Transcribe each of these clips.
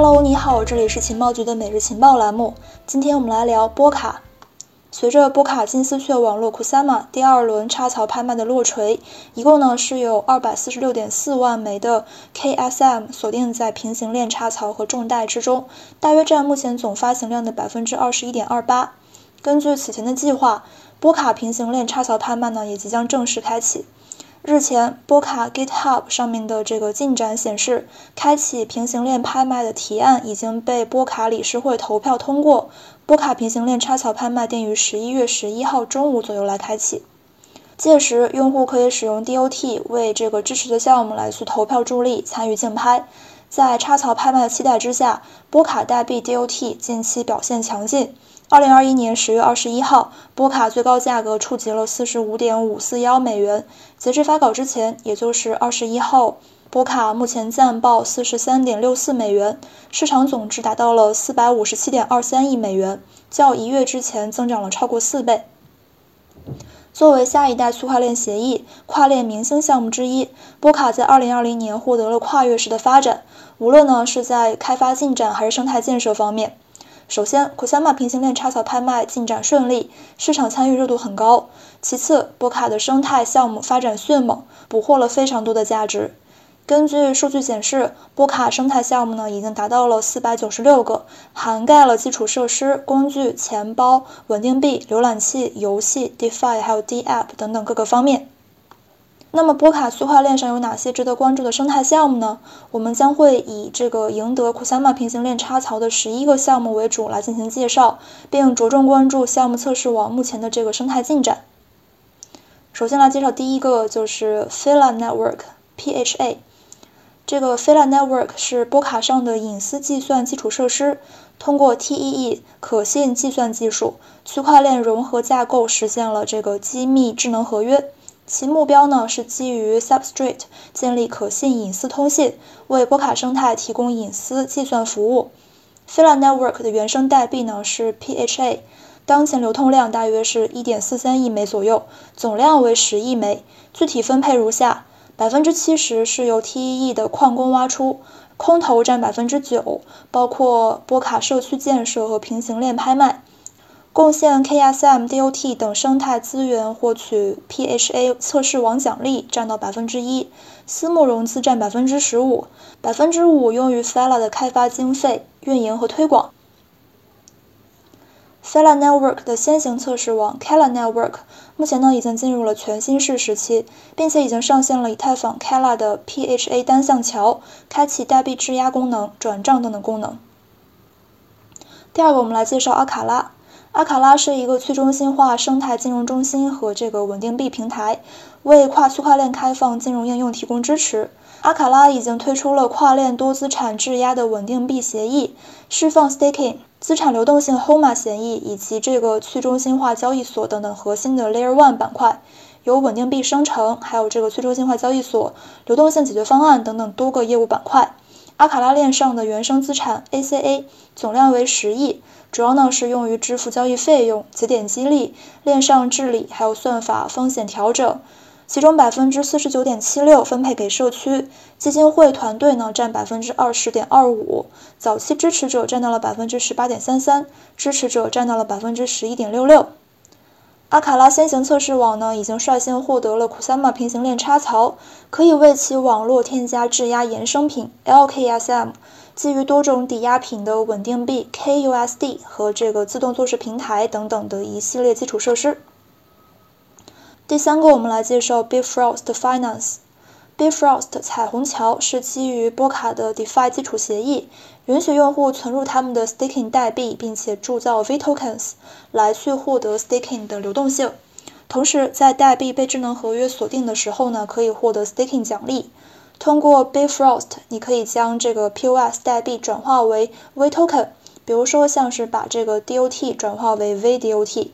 Hello，你好，这里是情报局的每日情报栏目。今天我们来聊波卡。随着波卡金丝雀网络 Kusama 第二轮插槽拍卖的落锤，一共呢是有二百四十六点四万枚的 KSM 锁定在平行链插槽和重袋之中，大约占目前总发行量的百分之二十一点二八。根据此前的计划，波卡平行链插槽拍卖呢也即将正式开启。日前，波卡 GitHub 上面的这个进展显示，开启平行链拍卖的提案已经被波卡理事会投票通过。波卡平行链插槽拍卖定于十一月十一号中午左右来开启，届时用户可以使用 DOT 为这个支持的项目来去投票助力参与竞拍。在插槽拍卖的期待之下，波卡代币 DOT 近期表现强劲。二零二一年十月二十一号，波卡最高价格触及了四十五点五四幺美元。截至发稿之前，也就是二十一号，波卡目前暂报四十三点六四美元，市场总值达到了四百五十七点二三亿美元，较一月之前增长了超过四倍。作为下一代区块链协议跨链明星项目之一，波卡在二零二零年获得了跨越式的发展，无论呢是在开发进展还是生态建设方面。首先，Kusama 平行链插槽拍卖进展顺利，市场参与热度很高。其次，波卡的生态项目发展迅猛，捕获了非常多的价值。根据数据显示，波卡生态项目呢已经达到了四百九十六个，涵盖了基础设施、工具、钱包、稳定币、浏览器、游戏、DeFi 还有 DApp 等等各个方面。那么波卡区块链上有哪些值得关注的生态项目呢？我们将会以这个赢得 Kusama 平行链插槽的十一个项目为主来进行介绍，并着重关注项目测试网目前的这个生态进展。首先来介绍第一个就是 Fila Network（PHA）。这个 Fila Network 是波卡上的隐私计算基础设施，通过 TEE 可信计算技术，区块链融合架构实现了这个机密智能合约。其目标呢是基于 Substrate 建立可信隐私通信，为波卡生态提供隐私计算服务。Fila Network 的原生代币呢是 PHA，当前流通量大约是一点四三亿枚左右，总量为十亿枚。具体分配如下：百分之七十是由 TEE 的矿工挖出，空投占百分之九，包括波卡社区建设和平行链拍卖。贡献 KSM、DOT 等生态资源获取 PHA 测试网奖励占到百分之一，私募融资占百分之十五，百分之五用于 Fela 的开发经费、运营和推广。Fela Network 的先行测试网 Kala Network 目前呢已经进入了全新式时期，并且已经上线了以太坊 Kala 的 PHA 单向桥，开启代币质押功能、转账等等功能。第二个，我们来介绍阿卡拉。阿卡拉是一个去中心化生态金融中心和这个稳定币平台，为跨区块链开放金融应用提供支持。阿卡拉已经推出了跨链多资产质押的稳定币协议，释放 staking、资产流动性 HOMA 协议以及这个去中心化交易所等等核心的 Layer One 板块，有稳定币生成，还有这个去中心化交易所、流动性解决方案等等多个业务板块。阿卡拉链上的原生资产 ACA 总量为十亿，主要呢是用于支付交易费用、节点激励、链上治理，还有算法风险调整。其中百分之四十九点七六分配给社区基金会团队呢，占百分之二十点二五，早期支持者占到了百分之十八点三三，支持者占到了百分之十一点六六。阿卡拉先行测试网呢，已经率先获得了 Kusama 平行链插槽，可以为其网络添加质押衍生品 LKSM，基于多种抵押品的稳定币 KUSD 和这个自动做事平台等等的一系列基础设施。第三个，我们来介绍 Bifrost Finance。Bifrost 彩虹桥是基于波卡的 DeFi 基础协议，允许用户存入他们的 staking 代币，并且铸造 V tokens 来去获得 staking 的流动性。同时，在代币被智能合约锁定的时候呢，可以获得 staking 奖励。通过 Bifrost，你可以将这个 POS 代币转化为 V token，比如说像是把这个 DOT 转化为 VDOT。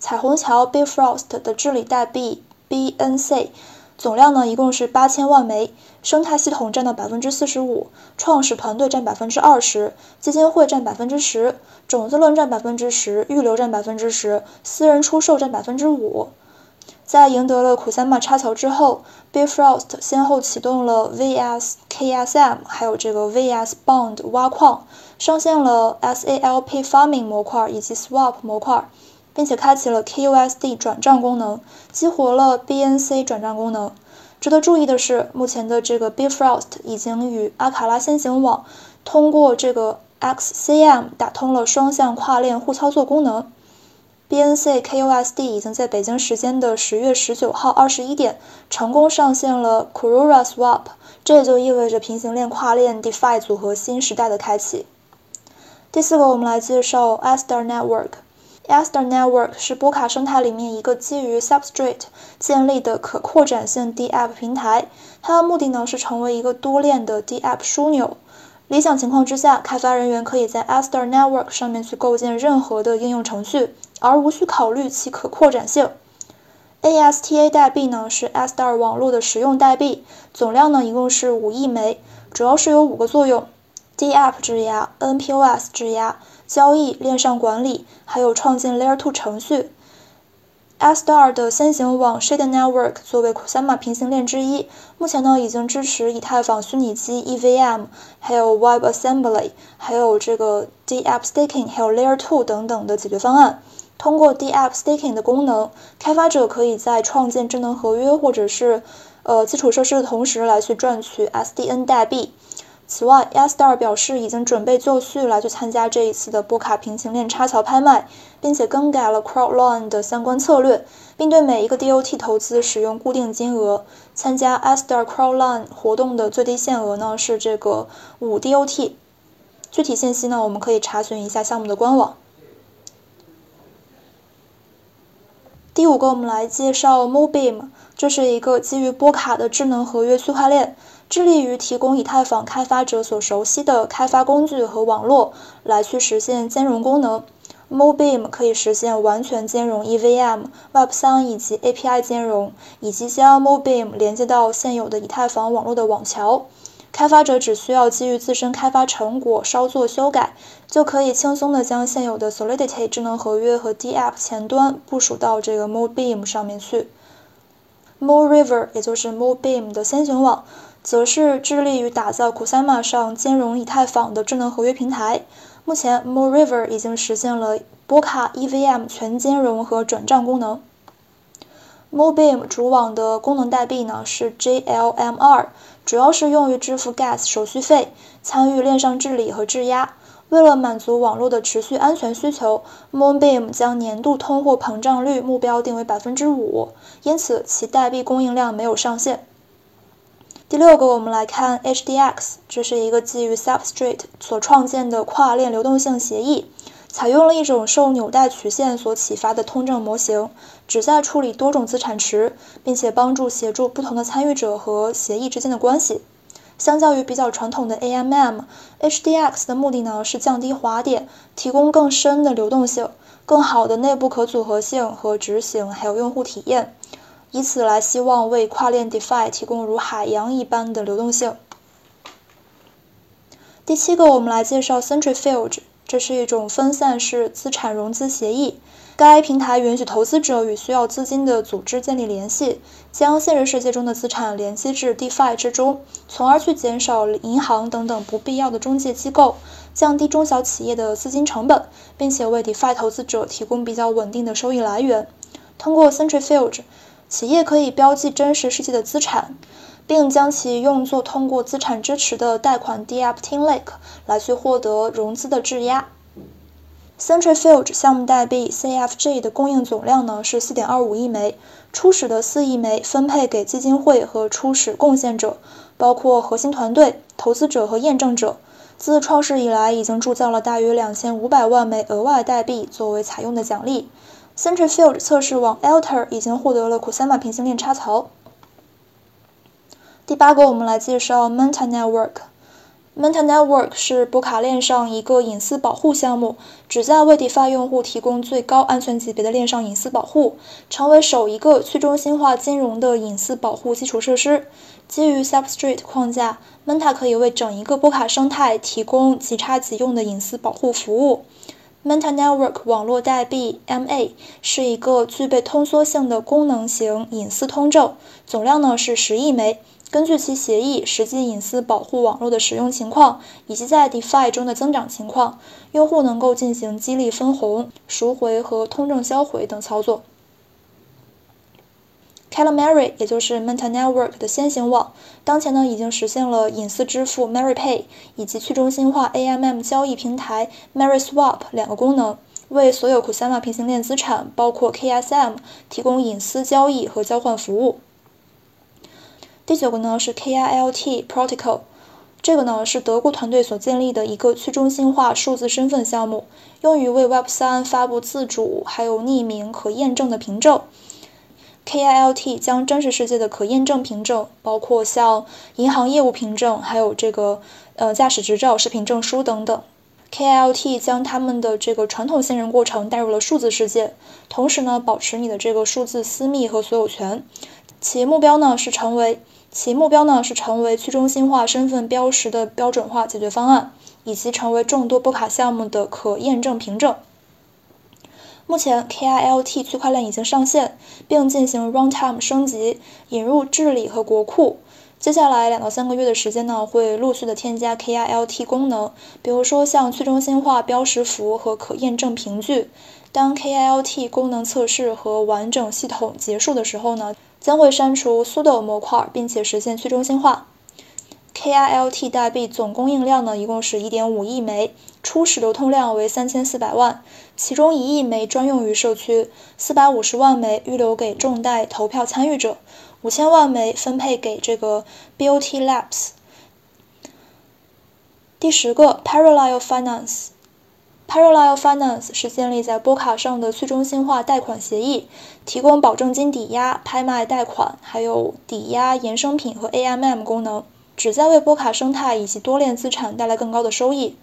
彩虹桥 Bifrost 的治理代币 BNC。总量呢，一共是八千万枚，生态系统占到百分之四十五，创始团队占百分之二十，基金会占百分之十，种子轮占百分之十，预留占百分之十，私人出售占百分之五。在赢得了 Kusama 插桥之后，Bifrost 先后启动了 VS KSM，还有这个 VS Bond 挖矿，上线了 SALP Farming 模块以及 Swap 模块，并且开启了 KUSD 转账功能，激活了 BNC 转账功能。值得注意的是，目前的这个 Bifrost 已经与阿卡拉先行网通过这个 XCM 打通了双向跨链互操作功能。BNC KUSD 已经在北京时间的十月十九号二十一点成功上线了 Kurura Swap，这也就意味着平行链跨链 DeFi 组合新时代的开启。第四个，我们来介绍 Aster Network。Aster Network 是波卡生态里面一个基于 Substrate 建立的可扩展性 DApp 平台。它的目的呢是成为一个多链的 DApp 枢纽。理想情况之下，开发人员可以在 Aster Network 上面去构建任何的应用程序，而无需考虑其可扩展性。ASTA 代币呢是 Aster 网络的实用代币，总量呢一共是五亿枚，主要是有五个作用：DApp 质押、NPOS 质押。交易、链上管理，还有创建 Layer 2程序。Astar 的先行网 Shade Network 作为 Kusama 平行链之一，目前呢已经支持以太坊虚拟机 EVM，还有 Web Assembly，还有这个 DApp Staking，还有 Layer 2等等的解决方案。通过 DApp Staking 的功能，开发者可以在创建智能合约或者是呃基础设施的同时来去赚取 SDN 代币。此外，Astar 表示已经准备就绪了去参加这一次的波卡平行链插桥拍卖，并且更改了 Crowd Loan 的相关策略，并对每一个 DOT 投资使用固定金额。参加 Astar Crowd Loan 活动的最低限额呢是这个五 DOT。具体信息呢，我们可以查询一下项目的官网。第五个，我们来介绍 Mobeam，这是一个基于波卡的智能合约区块链。致力于提供以太坊开发者所熟悉的开发工具和网络，来去实现兼容功能。Mobeam 可以实现完全兼容 EVM、Web3 以及 API 兼容，以及将 Mobeam 连接到现有的以太坊网络的网桥。开发者只需要基于自身开发成果稍作修改，就可以轻松的将现有的 Solidity 智能合约和 DApp 前端部署到这个 Mobeam 上面去。MoRiver 也就是 Mobeam 的先行网。则是致力于打造 Kusama 上兼容以太坊的智能合约平台。目前，MoRiver 已经实现了波卡 EVM 全兼容和转账功能。Mobeam 主网的功能代币呢是 JLMR 主要是用于支付 Gas 手续费、参与链上治理和质押。为了满足网络的持续安全需求，Moonbeam 将年度通货膨胀率目标定为百分之五，因此其代币供应量没有上限。第六个，我们来看 HDX，这是一个基于 Substrate 所创建的跨链流动性协议，采用了一种受纽带曲线所启发的通证模型，旨在处理多种资产池，并且帮助协助不同的参与者和协议之间的关系。相较于比较传统的 AMM，HDX 的目的呢是降低滑点，提供更深的流动性、更好的内部可组合性和执行，还有用户体验。以此来希望为跨链 DeFi 提供如海洋一般的流动性。第七个，我们来介绍 Centrifuge，这是一种分散式资产融资协议。该平台允许投资者与需要资金的组织建立联系，将现实世界中的资产联系至 DeFi 之中，从而去减少银行等等不必要的中介机构，降低中小企业的资金成本，并且为 DeFi 投资者提供比较稳定的收益来源。通过 Centrifuge。企业可以标记真实世界的资产，并将其用作通过资产支持的贷款 DApp Team Lake 来去获得融资的质押。Centrifuge 项目代币 CFG 的供应总量呢是四点二五亿枚，初始的四亿枚分配给基金会和初始贡献者，包括核心团队、投资者和验证者。自创世以来，已经铸造了大约两千五百万枚额外代币作为采用的奖励。Centrifuge 测试网 Alter 已经获得了 Kusama 平行链插槽。第八个，我们来介绍 Meta Network。Meta Network 是波卡链上一个隐私保护项目，旨在为 DeFi 用户提供最高安全级别的链上隐私保护，成为首一个去中心化金融的隐私保护基础设施。基于 Substrate 框架，Manta 可以为整一个波卡生态提供即插即用的隐私保护服务。Manta Network 网络代币 MA 是一个具备通缩性的功能型隐私通证，总量呢是十亿枚，根据其协议、实际隐私保护网络的使用情况以及在 DeFi 中的增长情况，用户能够进行激励分红、赎回和通证销毁等操作。Calamari，也就是 Meta Network 的先行网，当前呢已经实现了隐私支付 MariPay 以及去中心化 AMM 交易平台 MariSwap 两个功能，为所有 Kusama 平行链资产，包括 KSM，提供隐私交易和交换服务。第九个呢是 KILT Protocol，这个呢是德国团队所建立的一个去中心化数字身份项目，用于为 Web3 发布自主、还有匿名、可验证的凭证。KILT 将真实世界的可验证凭证，包括像银行业务凭证，还有这个呃驾驶执照、视频证书等等。KILT 将他们的这个传统信任过程带入了数字世界，同时呢保持你的这个数字私密和所有权。其目标呢是成为其目标呢是成为去中心化身份标识的标准化解决方案，以及成为众多波卡项目的可验证凭证。目前，KILT 区块链已经上线，并进行 runtime 升级，引入治理和国库。接下来两到三个月的时间呢，会陆续的添加 KILT 功能，比如说像去中心化标识符和可验证凭据。当 KILT 功能测试和完整系统结束的时候呢，将会删除 sudo 模块，并且实现去中心化。KILT 代币总供应量呢，一共是1.5亿枚，初始流通量为3400万，其中一亿枚专用于社区，450万枚预留给众代投票参与者，5000万枚分配给这个 BOT Labs。第十个 Parallel Finance，Parallel Finance 是建立在波卡上的去中心化贷款协议，提供保证金抵押、拍卖贷款，还有抵押衍生品和 AMM 功能。旨在为波卡生态以及多链资产带来更高的收益。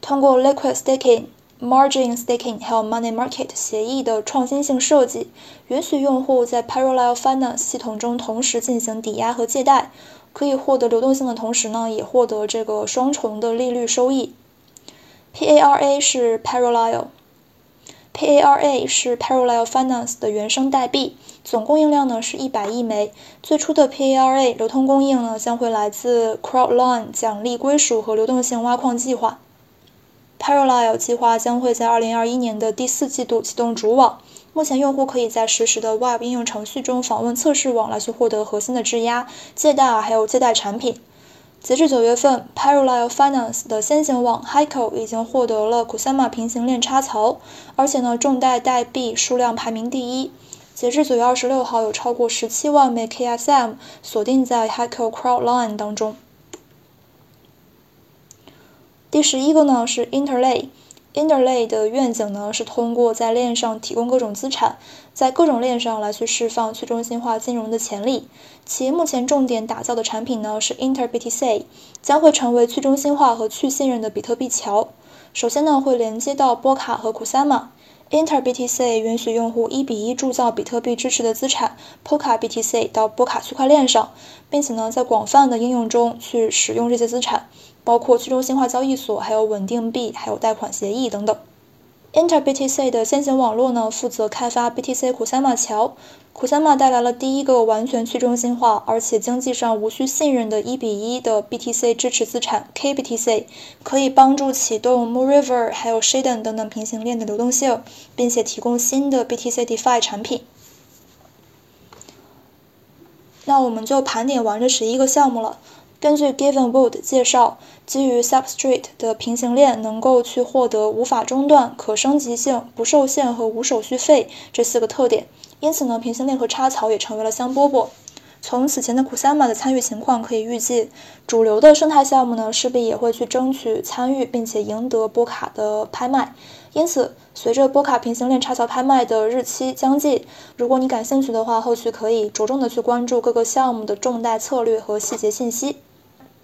通过 Liquid Staking、Margin Staking 还有 Money Market 协议的创新性设计，允许用户在 Parallel Finance 系统中同时进行抵押和借贷，可以获得流动性的同时呢，也获得这个双重的利率收益。PARA 是 Parallel。PARA 是 Parallel Finance 的原生代币，总供应量呢是一百亿枚。最初的 PARA 流通供应呢将会来自 Crowdloan 奖励归属和流动性挖矿计划。Parallel 计划将会在二零二一年的第四季度启动主网。目前用户可以在实时的 Web 应用程序中访问测试网来去获得核心的质押、借贷还有借贷产品。截至九月份，Parallel Finance 的先行网 Hico 已经获得了 Kusama 平行链插槽，而且呢，众贷代币数量排名第一。截至九月二十六号，有超过十七万枚 KSM 锁定在 Hico Crowdloan 当中。第十一个呢是 Interlay。Interlay 的愿景呢是通过在链上提供各种资产，在各种链上来去释放去中心化金融的潜力。其目前重点打造的产品呢是 InterBTC，将会成为去中心化和去信任的比特币桥。首先呢会连接到波卡和 Kusama。InterBTC 允许用户一比一铸造比特币支持的资产 PoKaBTC 到波卡区块链上，并且呢在广泛的应用中去使用这些资产。包括去中心化交易所，还有稳定币，还有贷款协议等等。InterBTC 的先行网络呢，负责开发 BTC Kusama 桥。Kusama 带来了第一个完全去中心化，而且经济上无需信任的一比一的 BTC 支持资产 KBTC，可以帮助启动 Moonriver 还有 Shaden 等等平行链的流动性，并且提供新的 BTC DeFi 产品。那我们就盘点完这十一个项目了。根据 Givenwood 介绍，基于 Substrate 的平行链能够去获得无法中断、可升级性、不受限和无手续费这四个特点。因此呢，平行链和插槽也成为了香饽饽。从此前的 Kusama 的参与情况可以预计，主流的生态项目呢势必也会去争取参与，并且赢得波卡的拍卖。因此，随着波卡平行链插槽拍卖的日期将近，如果你感兴趣的话，后续可以着重的去关注各个项目的重大策略和细节信息。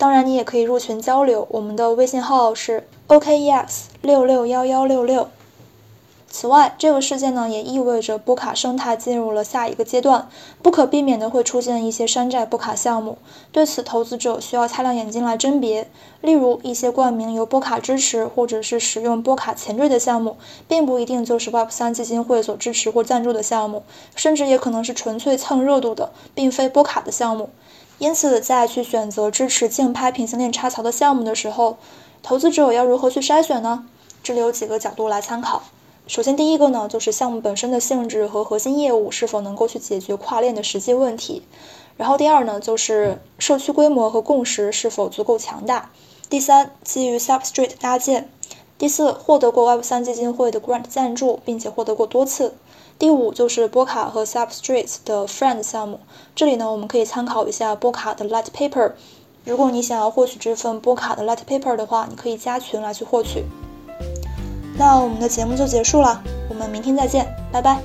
当然，你也可以入群交流，我们的微信号是 OKEX 六六幺幺六六。此外，这个事件呢也意味着波卡生态进入了下一个阶段，不可避免的会出现一些山寨波卡项目。对此，投资者需要擦亮眼睛来甄别。例如，一些冠名由波卡支持或者是使用波卡前缀的项目，并不一定就是 Web3 基金会所支持或赞助的项目，甚至也可能是纯粹蹭热度的，并非波卡的项目。因此，在去选择支持竞拍平行链插槽的项目的时候，投资者要如何去筛选呢？这里有几个角度来参考。首先，第一个呢，就是项目本身的性质和核心业务是否能够去解决跨链的实际问题。然后，第二呢，就是社区规模和共识是否足够强大。第三，基于 Substrate 搭建。第四，获得过 Web 三基金会的 Grant 赞助，并且获得过多次。第五就是波卡和 Substrate 的 Friend 项目，这里呢我们可以参考一下波卡的 Light Paper。如果你想要获取这份波卡的 Light Paper 的话，你可以加群来去获取。那我们的节目就结束了，我们明天再见，拜拜。